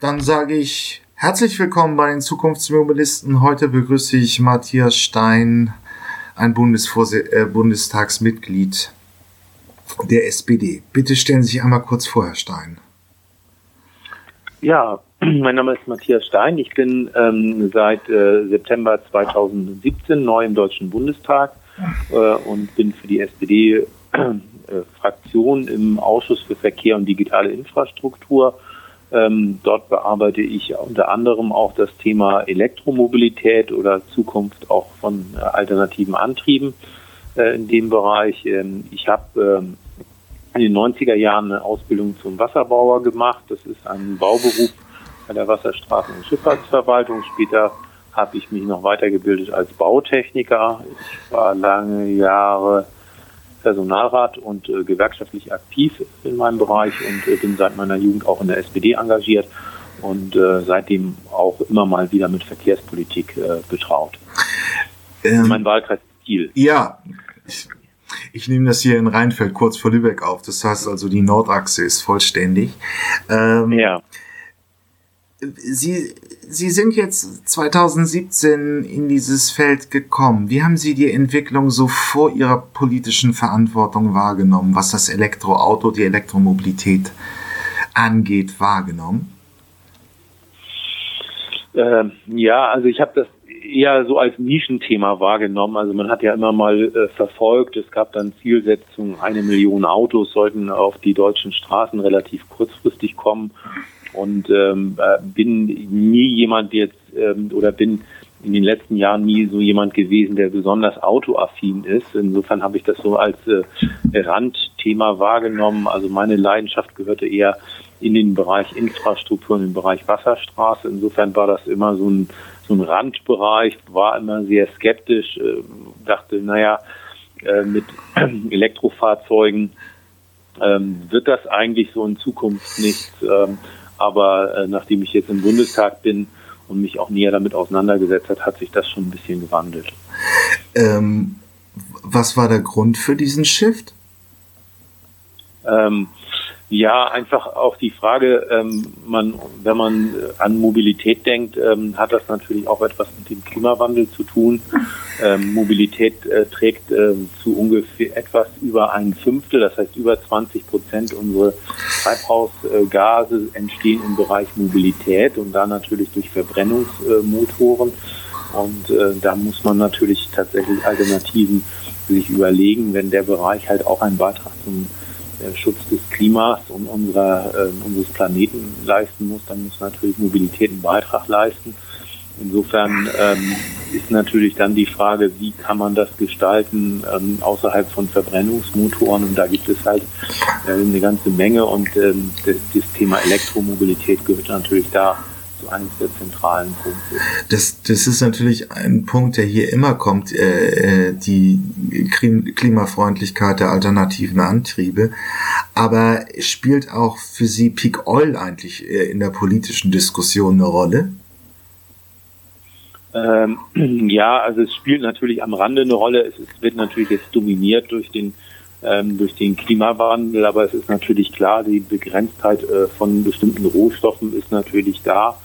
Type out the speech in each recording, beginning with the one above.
dann sage ich herzlich willkommen bei den Zukunftsmobilisten. Heute begrüße ich Matthias Stein, ein Bundesvors äh, Bundestagsmitglied der SPD. Bitte stellen Sie sich einmal kurz vor, Herr Stein. Ja, mein Name ist Matthias Stein. Ich bin ähm, seit äh, September 2017 neu im Deutschen Bundestag äh, und bin für die SPD-Fraktion äh, im Ausschuss für Verkehr und digitale Infrastruktur. Ähm, dort bearbeite ich unter anderem auch das Thema Elektromobilität oder Zukunft auch von äh, alternativen Antrieben äh, in dem Bereich. Ähm, ich habe ähm, in den 90er Jahren eine Ausbildung zum Wasserbauer gemacht. Das ist ein Bauberuf bei der Wasserstraßen- und Schifffahrtsverwaltung. Später habe ich mich noch weitergebildet als Bautechniker. Ich war lange Jahre Personalrat und äh, gewerkschaftlich aktiv in meinem Bereich und äh, bin seit meiner Jugend auch in der SPD engagiert und äh, seitdem auch immer mal wieder mit Verkehrspolitik äh, betraut. Ähm, mein Wahlkreis Kiel. Ja, ich, ich nehme das hier in Rheinfeld kurz vor Lübeck auf. Das heißt also, die Nordachse ist vollständig. Ähm, ja. Sie, Sie sind jetzt 2017 in dieses Feld gekommen. Wie haben Sie die Entwicklung so vor Ihrer politischen Verantwortung wahrgenommen, was das Elektroauto, die Elektromobilität angeht, wahrgenommen? Ähm, ja, also ich habe das eher so als Nischenthema wahrgenommen. Also man hat ja immer mal äh, verfolgt, es gab dann Zielsetzungen, eine Million Autos sollten auf die deutschen Straßen relativ kurzfristig kommen und ähm, äh, bin nie jemand jetzt ähm, oder bin in den letzten Jahren nie so jemand gewesen, der besonders autoaffin ist. Insofern habe ich das so als äh, Randthema wahrgenommen. Also meine Leidenschaft gehörte eher in den Bereich Infrastruktur, in den Bereich Wasserstraße. Insofern war das immer so ein, so ein Randbereich, war immer sehr skeptisch, äh, dachte, naja, äh, mit Elektrofahrzeugen ähm, wird das eigentlich so in Zukunft nichts. Ähm, aber äh, nachdem ich jetzt im Bundestag bin und mich auch näher damit auseinandergesetzt hat, hat sich das schon ein bisschen gewandelt. Ähm, was war der Grund für diesen Shift? Ähm, ja, einfach auch die Frage, ähm, man, wenn man äh, an Mobilität denkt, ähm, hat das natürlich auch etwas mit dem Klimawandel zu tun. Ähm, Mobilität äh, trägt äh, zu ungefähr etwas über ein Fünftel, das heißt über 20 Prozent unserer Treibhausgase entstehen im Bereich Mobilität und da natürlich durch Verbrennungsmotoren. Und äh, da muss man natürlich tatsächlich Alternativen sich überlegen, wenn der Bereich halt auch einen Beitrag zum Schutz des Klimas und unserer, äh, unseres Planeten leisten muss, dann muss natürlich Mobilität einen Beitrag leisten. Insofern ähm, ist natürlich dann die Frage, wie kann man das gestalten ähm, außerhalb von Verbrennungsmotoren. Und da gibt es halt äh, eine ganze Menge und ähm, das, das Thema Elektromobilität gehört natürlich da eines der zentralen Punkte. Das, das ist natürlich ein Punkt, der hier immer kommt, äh, äh die Klimafreundlichkeit der alternativen Antriebe. Aber spielt auch für Sie Peak Oil eigentlich äh, in der politischen Diskussion eine Rolle? Ähm, ja, also es spielt natürlich am Rande eine Rolle. Es, es wird natürlich jetzt dominiert durch den ähm, durch den Klimawandel, aber es ist natürlich klar, die Begrenztheit äh, von bestimmten Rohstoffen ist natürlich da.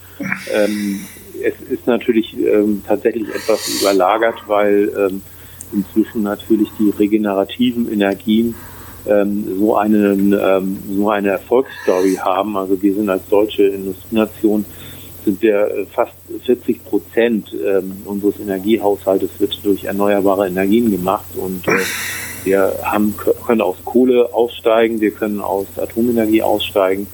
Ähm, es ist natürlich ähm, tatsächlich etwas überlagert, weil ähm, inzwischen natürlich die regenerativen Energien ähm, so, einen, ähm, so eine Erfolgsstory haben. Also wir sind als deutsche Industrienation sind wir äh, fast 40 Prozent ähm, unseres Energiehaushaltes wird durch erneuerbare Energien gemacht und äh, wir haben, können aus Kohle aussteigen, wir können aus Atomenergie aussteigen,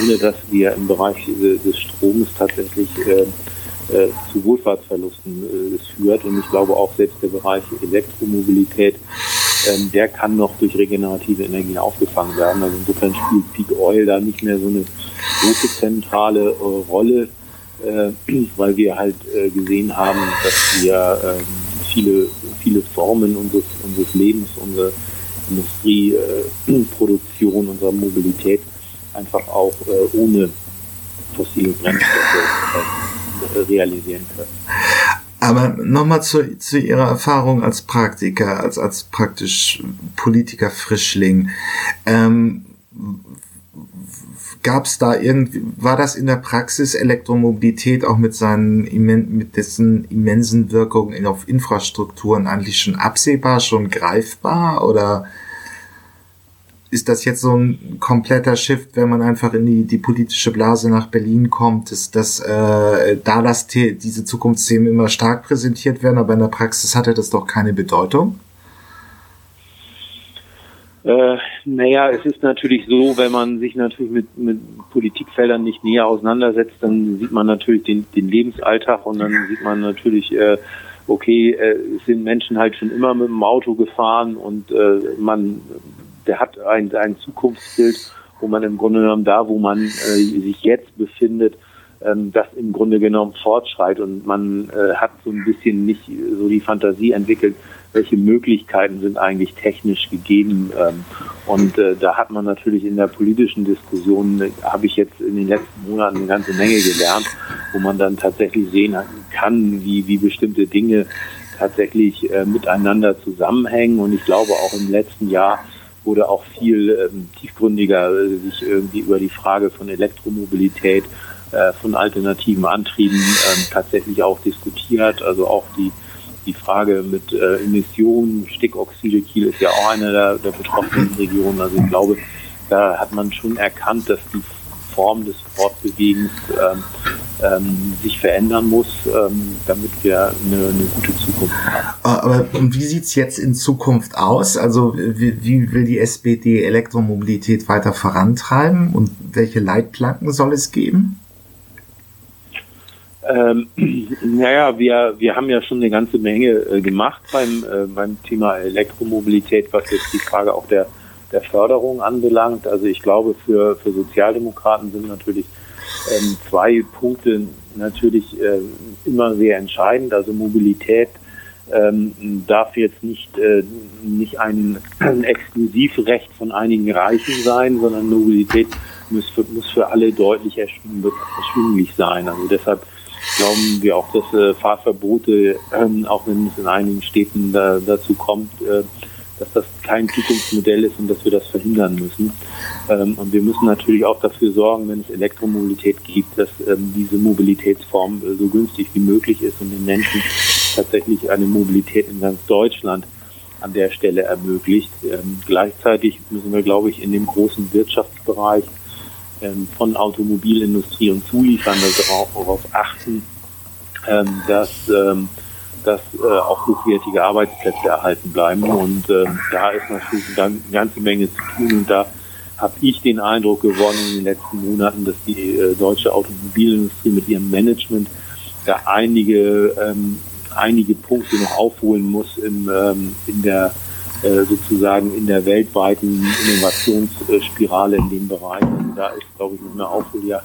ohne dass wir im Bereich des Stroms tatsächlich äh, äh, zu Wohlfahrtsverlusten äh, führt. Und ich glaube auch selbst der Bereich Elektromobilität, ähm, der kann noch durch regenerative Energien aufgefangen werden. Also insofern spielt Peak Oil da nicht mehr so eine große zentrale äh, Rolle, äh, weil wir halt äh, gesehen haben, dass wir ähm, viele, viele Formen unseres, unseres Lebens, unsere Industrieproduktion, äh, unserer Mobilität einfach auch äh, ohne fossile Brennstoffe äh, realisieren können. Aber nochmal zu, zu Ihrer Erfahrung als Praktiker, als, als praktisch Politiker-Frischling. Ähm, gab es da irgendwie, war das in der Praxis Elektromobilität auch mit seinen mit dessen immensen Wirkungen auf Infrastrukturen eigentlich schon absehbar, schon greifbar oder ist das jetzt so ein kompletter Shift, wenn man einfach in die, die politische Blase nach Berlin kommt, ist dass äh, da das diese Zukunftsthemen immer stark präsentiert werden, aber in der Praxis hatte das doch keine Bedeutung? Äh, naja, es ist natürlich so, wenn man sich natürlich mit, mit Politikfeldern nicht näher auseinandersetzt, dann sieht man natürlich den, den Lebensalltag und dann sieht man natürlich, äh, okay, äh, sind Menschen halt schon immer mit dem Auto gefahren und äh, man der hat ein, ein Zukunftsbild, wo man im Grunde genommen da, wo man äh, sich jetzt befindet, ähm, das im Grunde genommen fortschreit und man äh, hat so ein bisschen nicht so die Fantasie entwickelt, welche Möglichkeiten sind eigentlich technisch gegeben. Ähm, und äh, da hat man natürlich in der politischen Diskussion, äh, habe ich jetzt in den letzten Monaten eine ganze Menge gelernt, wo man dann tatsächlich sehen kann, wie, wie bestimmte Dinge tatsächlich äh, miteinander zusammenhängen. Und ich glaube auch im letzten Jahr wurde auch viel ähm, tiefgründiger sich irgendwie über die Frage von Elektromobilität, von alternativen Antrieben ähm, tatsächlich auch diskutiert. Also auch die, die Frage mit äh, Emissionen, Stickoxide, Kiel ist ja auch eine der, der betroffenen Regionen. Also ich glaube, da hat man schon erkannt, dass die Form des Fortbewegens ähm, ähm, sich verändern muss, ähm, damit wir eine, eine, gute Zukunft haben. Ah, aber wie sieht es jetzt in Zukunft aus? Also wie, wie, will die SPD Elektromobilität weiter vorantreiben und welche Leitplanken soll es geben? Ähm, naja, wir, wir haben ja schon eine ganze Menge äh, gemacht beim, äh, beim Thema Elektromobilität, was jetzt die Frage auch der der Förderung anbelangt. Also ich glaube, für, für Sozialdemokraten sind natürlich ähm, zwei Punkte natürlich äh, immer sehr entscheidend. Also Mobilität ähm, darf jetzt nicht, äh, nicht ein, ein Exklusivrecht von einigen Reichen sein, sondern Mobilität muss für, muss für alle deutlich erschwinglich sein. Also deshalb glauben wir auch, dass äh, Fahrverbote, ähm, auch wenn es in einigen Städten da, dazu kommt, äh, dass das kein Zukunftsmodell ist und dass wir das verhindern müssen. Ähm, und wir müssen natürlich auch dafür sorgen, wenn es Elektromobilität gibt, dass ähm, diese Mobilitätsform äh, so günstig wie möglich ist und den Menschen tatsächlich eine Mobilität in ganz Deutschland an der Stelle ermöglicht. Ähm, gleichzeitig müssen wir, glaube ich, in dem großen Wirtschaftsbereich von Automobilindustrie und Zulieferern darauf achten, ähm, dass ähm, dass äh, auch hochwertige Arbeitsplätze erhalten bleiben. Und da ist natürlich eine ganze Menge zu tun. Und da habe ich den Eindruck gewonnen in den letzten Monaten, dass die äh, deutsche Automobilindustrie mit ihrem Management da einige, ähm, einige Punkte noch aufholen muss im, ähm, in der sozusagen in der weltweiten Innovationsspirale in dem Bereich. Also da ist, glaube ich, eine Aufholjagd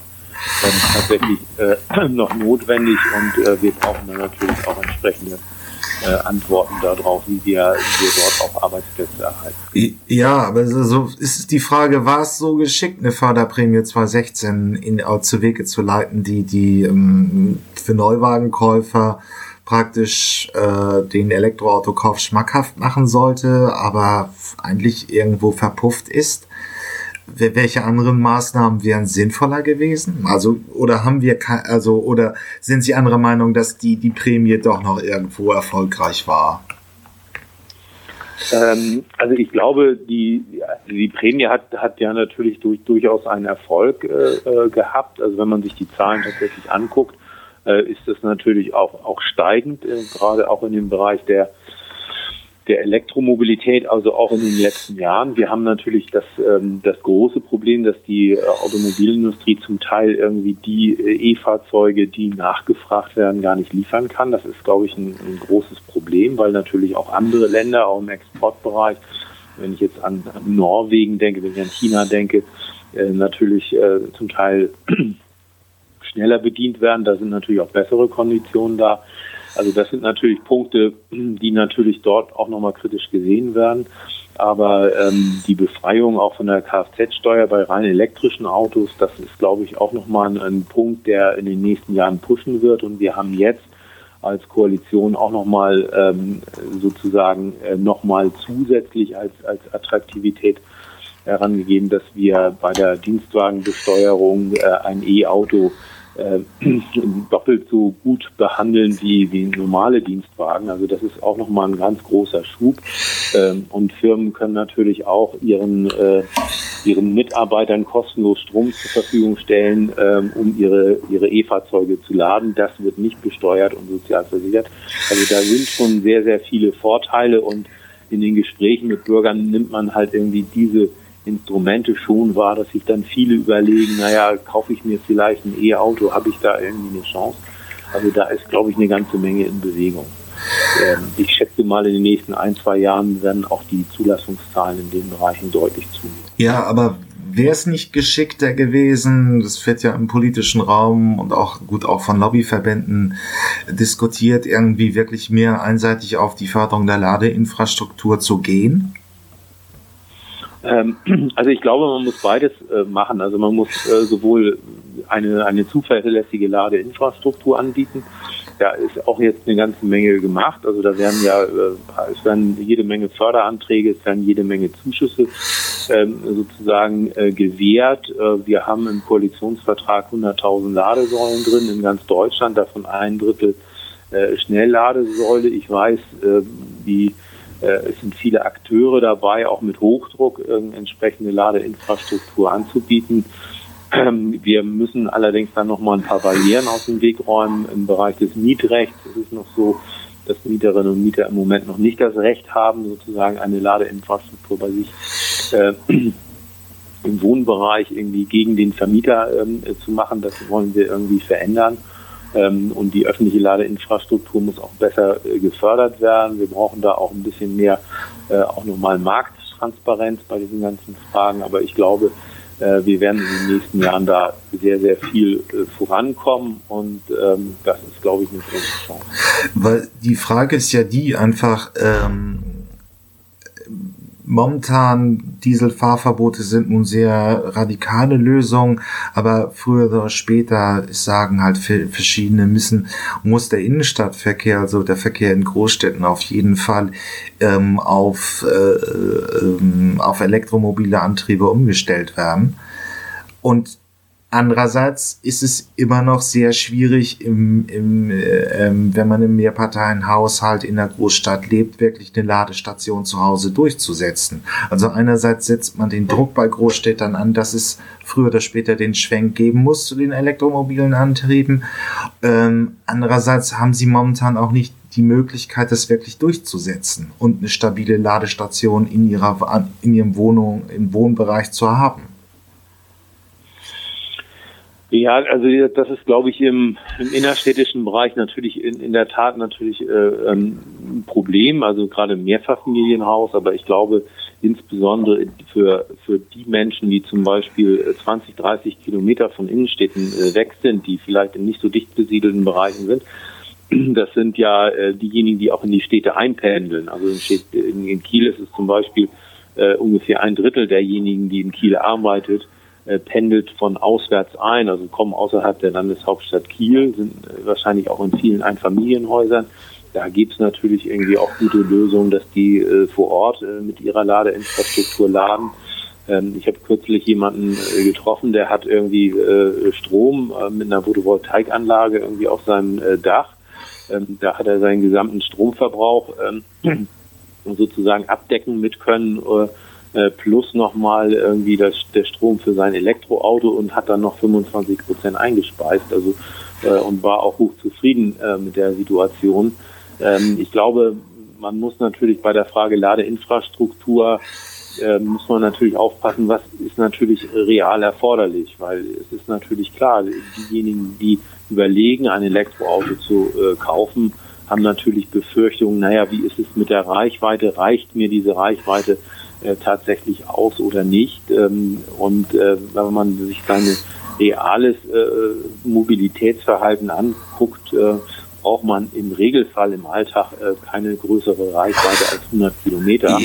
ähm, tatsächlich äh, noch notwendig und äh, wir brauchen dann natürlich auch entsprechende äh, Antworten darauf, wie wir, wie wir dort auch Arbeitsplätze erhalten. Ja, aber so ist die Frage, war es so geschickt, eine Förderprämie 2016 in, zu Wege zu leiten, die, die ähm, für Neuwagenkäufer praktisch äh, den Elektroautokauf schmackhaft machen sollte, aber eigentlich irgendwo verpufft ist welche anderen Maßnahmen wären sinnvoller gewesen? Also, oder haben wir, also, oder sind Sie anderer Meinung, dass die, die Prämie doch noch irgendwo erfolgreich war? Ähm, also ich glaube, die, die Prämie hat, hat ja natürlich durch, durchaus einen Erfolg äh, äh, gehabt. Also wenn man sich die Zahlen tatsächlich anguckt, ist das natürlich auch, auch steigend, äh, gerade auch in dem Bereich der der Elektromobilität, also auch in den letzten Jahren. Wir haben natürlich das, ähm, das große Problem, dass die äh, Automobilindustrie zum Teil irgendwie die äh, E-Fahrzeuge, die nachgefragt werden, gar nicht liefern kann. Das ist, glaube ich, ein, ein, großes Problem, weil natürlich auch andere Länder, auch im Exportbereich, wenn ich jetzt an, an Norwegen denke, wenn ich an China denke, äh, natürlich äh, zum Teil schneller bedient werden. Da sind natürlich auch bessere Konditionen da. Also das sind natürlich Punkte, die natürlich dort auch nochmal kritisch gesehen werden. Aber ähm, die Befreiung auch von der Kfz-Steuer bei rein elektrischen Autos, das ist, glaube ich, auch nochmal ein, ein Punkt, der in den nächsten Jahren pushen wird. Und wir haben jetzt als Koalition auch nochmal ähm, sozusagen äh, nochmal zusätzlich als, als Attraktivität herangegeben, dass wir bei der Dienstwagenbesteuerung äh, ein E-Auto äh, doppelt so gut behandeln wie, wie normale Dienstwagen. Also das ist auch nochmal ein ganz großer Schub. Ähm, und Firmen können natürlich auch ihren, äh, ihren Mitarbeitern kostenlos Strom zur Verfügung stellen, ähm, um ihre ihre E-Fahrzeuge zu laden. Das wird nicht besteuert und sozial versichert. Also da sind schon sehr, sehr viele Vorteile und in den Gesprächen mit Bürgern nimmt man halt irgendwie diese Instrumente schon wahr, dass sich dann viele überlegen, naja, kaufe ich mir vielleicht ein E-Auto, habe ich da irgendwie eine Chance? Also da ist, glaube ich, eine ganze Menge in Bewegung. Ähm, ich schätze mal, in den nächsten ein, zwei Jahren werden auch die Zulassungszahlen in den Bereichen deutlich zunehmen. Ja, aber wäre es nicht geschickter gewesen, das wird ja im politischen Raum und auch gut auch von Lobbyverbänden diskutiert, irgendwie wirklich mehr einseitig auf die Förderung der Ladeinfrastruktur zu gehen? Ähm, also ich glaube, man muss beides äh, machen. Also man muss äh, sowohl eine, eine zuverlässige Ladeinfrastruktur anbieten. Da ist auch jetzt eine ganze Menge gemacht. Also da werden ja, äh, es werden jede Menge Förderanträge, es werden jede Menge Zuschüsse ähm, sozusagen äh, gewährt. Äh, wir haben im Koalitionsvertrag 100.000 Ladesäulen drin in ganz Deutschland, davon ein Drittel äh, Schnellladesäule. Ich weiß, äh, die es sind viele Akteure dabei, auch mit Hochdruck äh, entsprechende Ladeinfrastruktur anzubieten. Ähm, wir müssen allerdings dann noch mal ein paar Barrieren aus dem Weg räumen. Im Bereich des Mietrechts ist es noch so, dass Mieterinnen und Mieter im Moment noch nicht das Recht haben, sozusagen eine Ladeinfrastruktur bei sich äh, im Wohnbereich irgendwie gegen den Vermieter ähm, zu machen. Das wollen wir irgendwie verändern. Ähm, und die öffentliche Ladeinfrastruktur muss auch besser äh, gefördert werden. Wir brauchen da auch ein bisschen mehr, äh, auch nochmal Markttransparenz bei diesen ganzen Fragen. Aber ich glaube, äh, wir werden in den nächsten Jahren da sehr, sehr viel vorankommen und ähm, das ist, glaube ich, eine große Chance. Weil die Frage ist ja die einfach, ähm, Momentan Dieselfahrverbote sind nun sehr radikale Lösungen, aber früher oder später sagen halt verschiedene müssen, muss der Innenstadtverkehr, also der Verkehr in Großstädten auf jeden Fall ähm, auf, äh, äh, auf elektromobile Antriebe umgestellt werden. Und Andererseits ist es immer noch sehr schwierig, im, im, äh, ähm, wenn man im Mehrparteienhaushalt in der Großstadt lebt, wirklich eine Ladestation zu Hause durchzusetzen. Also einerseits setzt man den Druck bei Großstädtern an, dass es früher oder später den Schwenk geben muss zu den elektromobilen Antrieben. Ähm, andererseits haben sie momentan auch nicht die Möglichkeit, das wirklich durchzusetzen und eine stabile Ladestation in ihrer in ihrem Wohnung im Wohnbereich zu haben. Ja, also das ist, glaube ich, im, im innerstädtischen Bereich natürlich in, in der Tat natürlich äh, ein Problem, also gerade im Mehrfamilienhaus, aber ich glaube insbesondere für, für die Menschen, die zum Beispiel 20, 30 Kilometer von Innenstädten äh, weg sind, die vielleicht in nicht so dicht besiedelten Bereichen sind, das sind ja äh, diejenigen, die auch in die Städte einpendeln. Also in, in Kiel ist es zum Beispiel äh, ungefähr ein Drittel derjenigen, die in Kiel arbeitet, äh, pendelt von auswärts ein, also kommen außerhalb der Landeshauptstadt Kiel, sind äh, wahrscheinlich auch in vielen Einfamilienhäusern. Da gibt es natürlich irgendwie auch gute Lösungen, dass die äh, vor Ort äh, mit ihrer Ladeinfrastruktur laden. Ähm, ich habe kürzlich jemanden äh, getroffen, der hat irgendwie äh, Strom mit einer Photovoltaikanlage irgendwie auf seinem Dach. Ähm, da hat er seinen gesamten Stromverbrauch ähm, sozusagen abdecken mit können äh, plus nochmal irgendwie das, der Strom für sein Elektroauto und hat dann noch 25 Prozent eingespeist. Also äh, und war auch hoch zufrieden äh, mit der Situation. Ähm, ich glaube, man muss natürlich bei der Frage Ladeinfrastruktur äh, muss man natürlich aufpassen, was ist natürlich real erforderlich, weil es ist natürlich klar, diejenigen, die überlegen, ein Elektroauto zu äh, kaufen, haben natürlich Befürchtungen, naja, wie ist es mit der Reichweite? Reicht mir diese Reichweite äh, tatsächlich aus oder nicht. Ähm, und äh, wenn man sich sein reales äh, Mobilitätsverhalten anguckt, äh, braucht man im Regelfall im Alltag äh, keine größere Reichweite als 100 Kilometer,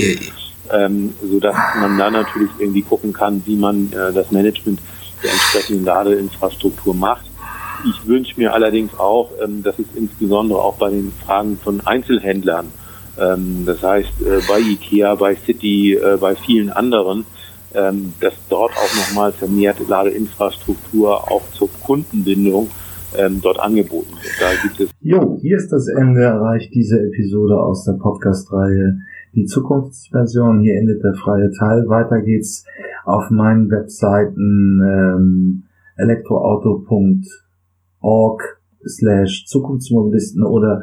ähm, so dass man da natürlich irgendwie gucken kann, wie man äh, das Management der entsprechenden Ladeinfrastruktur macht. Ich wünsche mir allerdings auch, ähm, dass es insbesondere auch bei den Fragen von Einzelhändlern das heißt, äh, bei IKEA, bei City, äh, bei vielen anderen ähm, dass dort auch nochmal vermehrt Ladeinfrastruktur auch zur Kundenbindung ähm, dort angeboten wird. Da gibt es. Jo, hier ist das Ende erreicht diese Episode aus der Podcast-Reihe. Die Zukunftsversion, hier endet der freie Teil. Weiter geht's auf meinen Webseiten ähm, elektroauto.org slash Zukunftsmobilisten oder